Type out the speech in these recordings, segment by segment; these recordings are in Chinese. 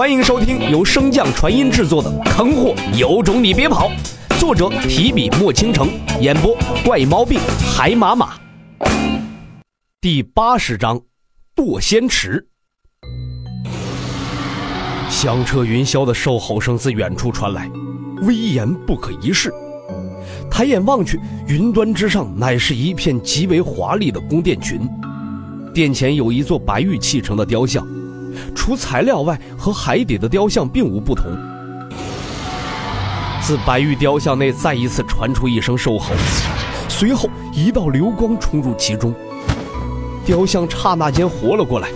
欢迎收听由升降传音制作的《坑货有种你别跑》，作者提笔墨倾城，演播怪毛病海马马。第八十章，堕仙池。响彻云霄的兽吼声自远处传来，威严不可一世。抬眼望去，云端之上乃是一片极为华丽的宫殿群，殿前有一座白玉砌成的雕像。除材料外，和海底的雕像并无不同。自白玉雕像内再一次传出一声兽吼，随后一道流光冲入其中，雕像刹那间活了过来，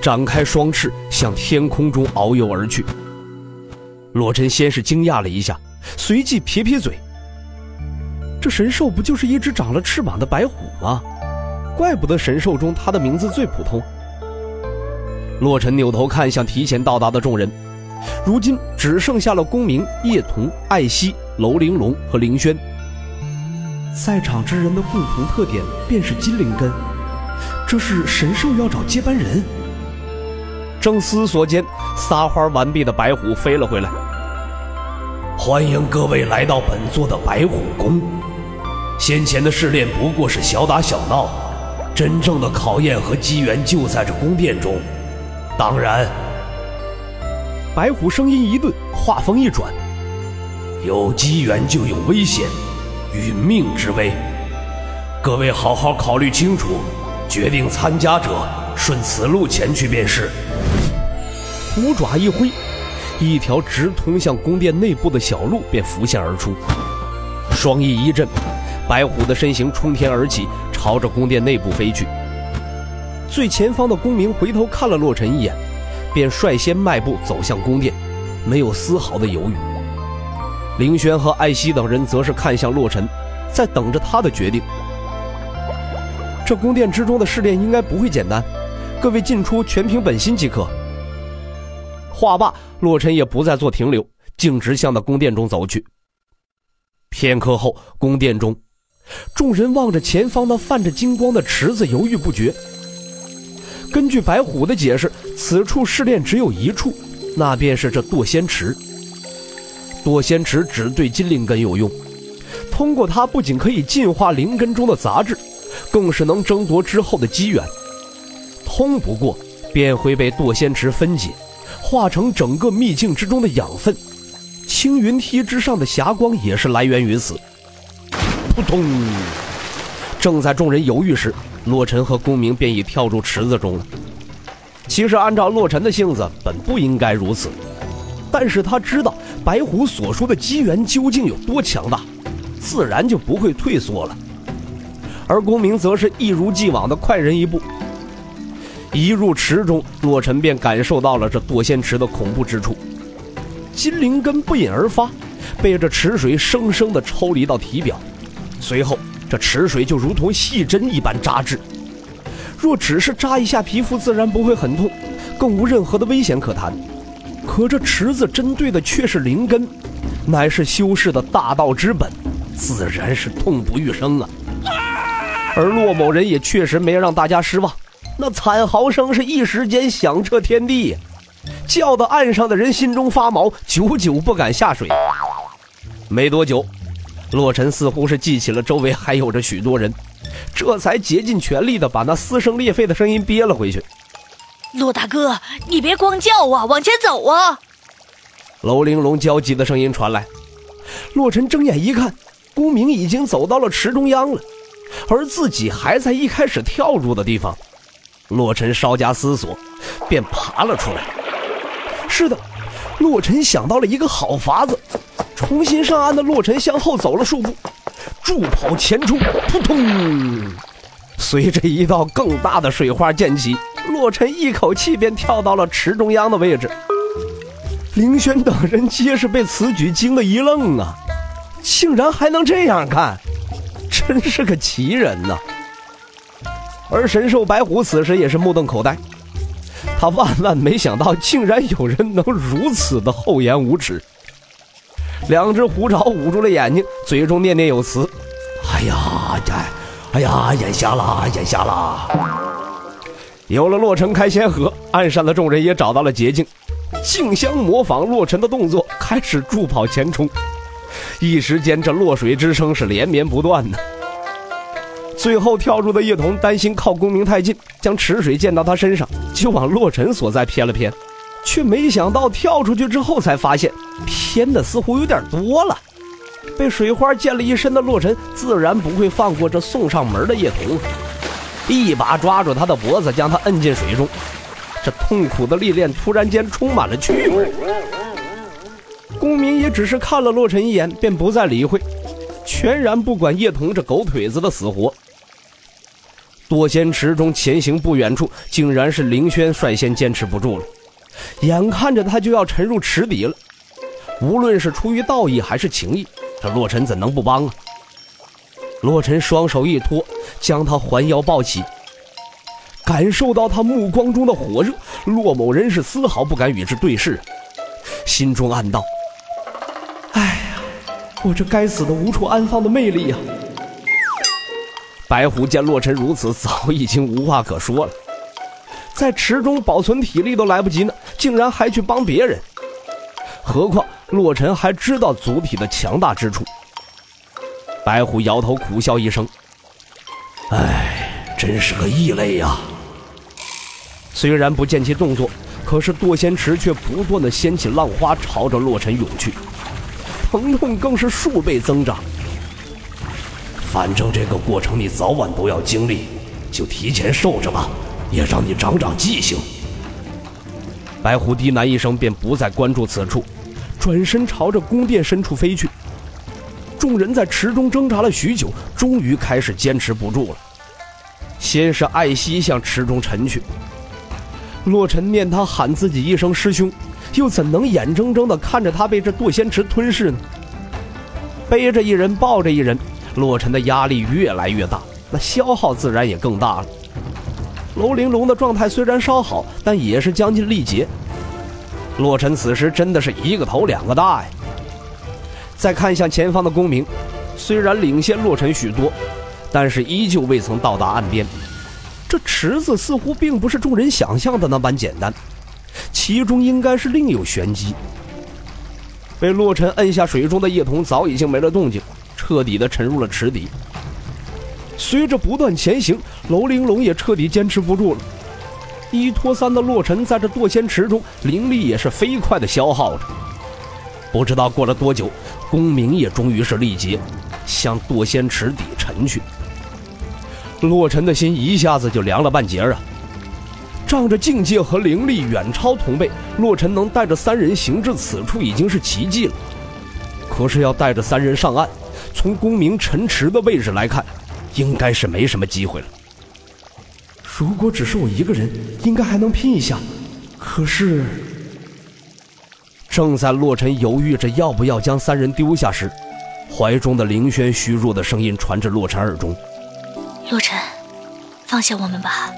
展开双翅向天空中遨游而去。洛尘先是惊讶了一下，随即撇撇嘴：“这神兽不就是一只长了翅膀的白虎吗？怪不得神兽中它的名字最普通。”洛尘扭头看向提前到达的众人，如今只剩下了公明、叶童、艾希、楼玲珑和凌轩。在场之人的共同特点便是金灵根，这是神兽要找接班人。正思索间，撒欢完毕的白虎飞了回来。欢迎各位来到本座的白虎宫。先前的试炼不过是小打小闹，真正的考验和机缘就在这宫殿中。当然，白虎声音一顿，话锋一转：“有机缘就有危险，殒命之危。各位好好考虑清楚，决定参加者顺此路前去便是。”虎爪一挥，一条直通向宫殿内部的小路便浮现而出。双翼一震，白虎的身形冲天而起，朝着宫殿内部飞去。最前方的公明回头看了洛尘一眼，便率先迈步走向宫殿，没有丝毫的犹豫。凌轩和艾希等人则是看向洛尘，在等着他的决定。这宫殿之中的试炼应该不会简单，各位进出全凭本心即可。话罢，洛尘也不再做停留，径直向那宫殿中走去。片刻后，宫殿中，众人望着前方那泛着金光的池子，犹豫不决。根据白虎的解释，此处试炼只有一处，那便是这堕仙池。堕仙池只对金灵根有用，通过它不仅可以净化灵根中的杂质，更是能争夺之后的机缘。通不过，便会被堕仙池分解，化成整个秘境之中的养分。青云梯之上的霞光也是来源于此。扑通！正在众人犹豫时。洛尘和公明便已跳入池子中了。其实按照洛尘的性子，本不应该如此，但是他知道白虎所说的机缘究竟有多强大，自然就不会退缩了。而公明则是一如既往的快人一步。一入池中，洛尘便感受到了这堕仙池的恐怖之处。金灵根不引而发，被这池水生生的抽离到体表，随后。这池水就如同细针一般扎至，若只是扎一下皮肤，自然不会很痛，更无任何的危险可谈。可这池子针对的却是灵根，乃是修士的大道之本，自然是痛不欲生啊！而骆某人也确实没让大家失望，那惨嚎声是一时间响彻天地，叫得岸上的人心中发毛，久久不敢下水。没多久。洛尘似乎是记起了周围还有着许多人，这才竭尽全力的把那撕声裂肺的声音憋了回去。洛大哥，你别光叫啊，往前走啊！楼玲珑焦急的声音传来。洛尘睁眼一看，孤明已经走到了池中央了，而自己还在一开始跳入的地方。洛尘稍加思索，便爬了出来。是的，洛尘想到了一个好法子。重新上岸的洛尘向后走了数步，助跑前冲，扑通！随着一道更大的水花溅起，洛尘一口气便跳到了池中央的位置。凌轩等人皆是被此举惊得一愣啊，竟然还能这样干，真是个奇人呐！而神兽白虎此时也是目瞪口呆，他万万没想到，竟然有人能如此的厚颜无耻。两只虎爪捂住了眼睛，嘴中念念有词：“哎呀，这，哎呀，眼瞎了，眼瞎了。”有了洛尘开先河，岸上的众人也找到了捷径，竞相模仿洛尘的动作，开始助跑前冲。一时间，这落水之声是连绵不断呢。最后跳入的叶童担心靠公明太近，将池水溅到他身上，就往洛尘所在偏了偏，却没想到跳出去之后才发现偏的似乎有点多了。被水花溅了一身的洛尘自然不会放过这送上门的叶童，一把抓住他的脖子，将他摁进水中。这痛苦的历练突然间充满了趣味。公明也只是看了洛尘一眼，便不再理会，全然不管叶童这狗腿子的死活。多仙池中前行不远处，竟然是凌轩率先坚持不住了，眼看着他就要沉入池底了。无论是出于道义还是情义，这洛尘怎能不帮啊？洛尘双手一托，将他环腰抱起，感受到他目光中的火热，洛某人是丝毫不敢与之对视，心中暗道。哎呀我这该死的无处安放的魅力呀！白虎见洛尘如此，早已经无话可说了，在池中保存体力都来不及呢，竟然还去帮别人。何况洛尘还知道祖体的强大之处。白虎摇头苦笑一声：“哎，真是个异类呀！”虽然不见其动作，可是堕仙池却不断的掀起浪花，朝着洛尘涌去。疼痛更是数倍增长。反正这个过程你早晚都要经历，就提前受着吧，也让你长长记性。白狐低喃一声，便不再关注此处，转身朝着宫殿深处飞去。众人在池中挣扎了许久，终于开始坚持不住了。先是艾希向池中沉去，洛尘念他喊自己一声师兄。又怎能眼睁睁地看着他被这堕仙池吞噬呢？背着一人，抱着一人，洛尘的压力越来越大，那消耗自然也更大了。楼玲珑的状态虽然稍好，但也是将近力竭。洛尘此时真的是一个头两个大呀！再看向前方的公明，虽然领先洛尘许多，但是依旧未曾到达岸边。这池子似乎并不是众人想象的那般简单。其中应该是另有玄机。被洛尘摁下水中的叶童早已经没了动静，彻底的沉入了池底。随着不断前行，楼玲珑也彻底坚持不住了。一拖三的洛尘在这堕仙池中灵力也是飞快的消耗着。不知道过了多久，公明也终于是力竭，向堕仙池底沉去。洛尘的心一下子就凉了半截啊！仗着境界和灵力远超同辈，洛尘能带着三人行至此处已经是奇迹了。可是要带着三人上岸，从公明沉池的位置来看，应该是没什么机会了。如果只是我一个人，应该还能拼一下。可是，正在洛尘犹豫着要不要将三人丢下时，怀中的凌轩虚弱的声音传至洛尘耳中：“洛尘，放下我们吧。”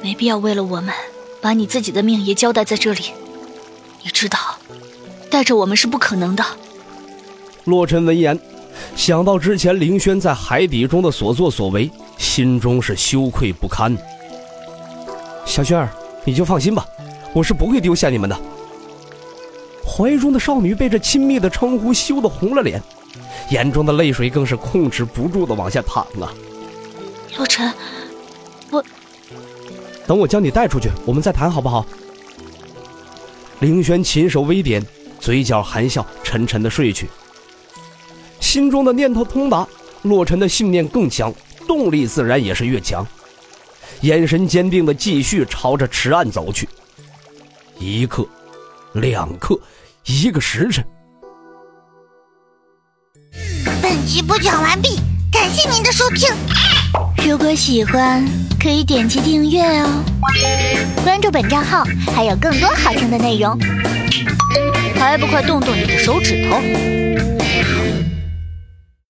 没必要为了我们，把你自己的命也交代在这里。你知道，带着我们是不可能的。洛尘闻言，想到之前凌轩在海底中的所作所为，心中是羞愧不堪。小轩儿，你就放心吧，我是不会丢下你们的。怀中的少女被这亲密的称呼羞得红了脸，眼中的泪水更是控制不住的往下淌啊。洛尘，我。等我将你带出去，我们再谈好不好？凌轩琴手微点，嘴角含笑，沉沉的睡去。心中的念头通达，洛尘的信念更强，动力自然也是越强。眼神坚定的继续朝着池岸走去。一刻，两刻，一个时辰。本集播讲完毕，感谢您的收听。如果喜欢，可以点击订阅哦，关注本账号还有更多好听的内容，还不快动动你的手指头！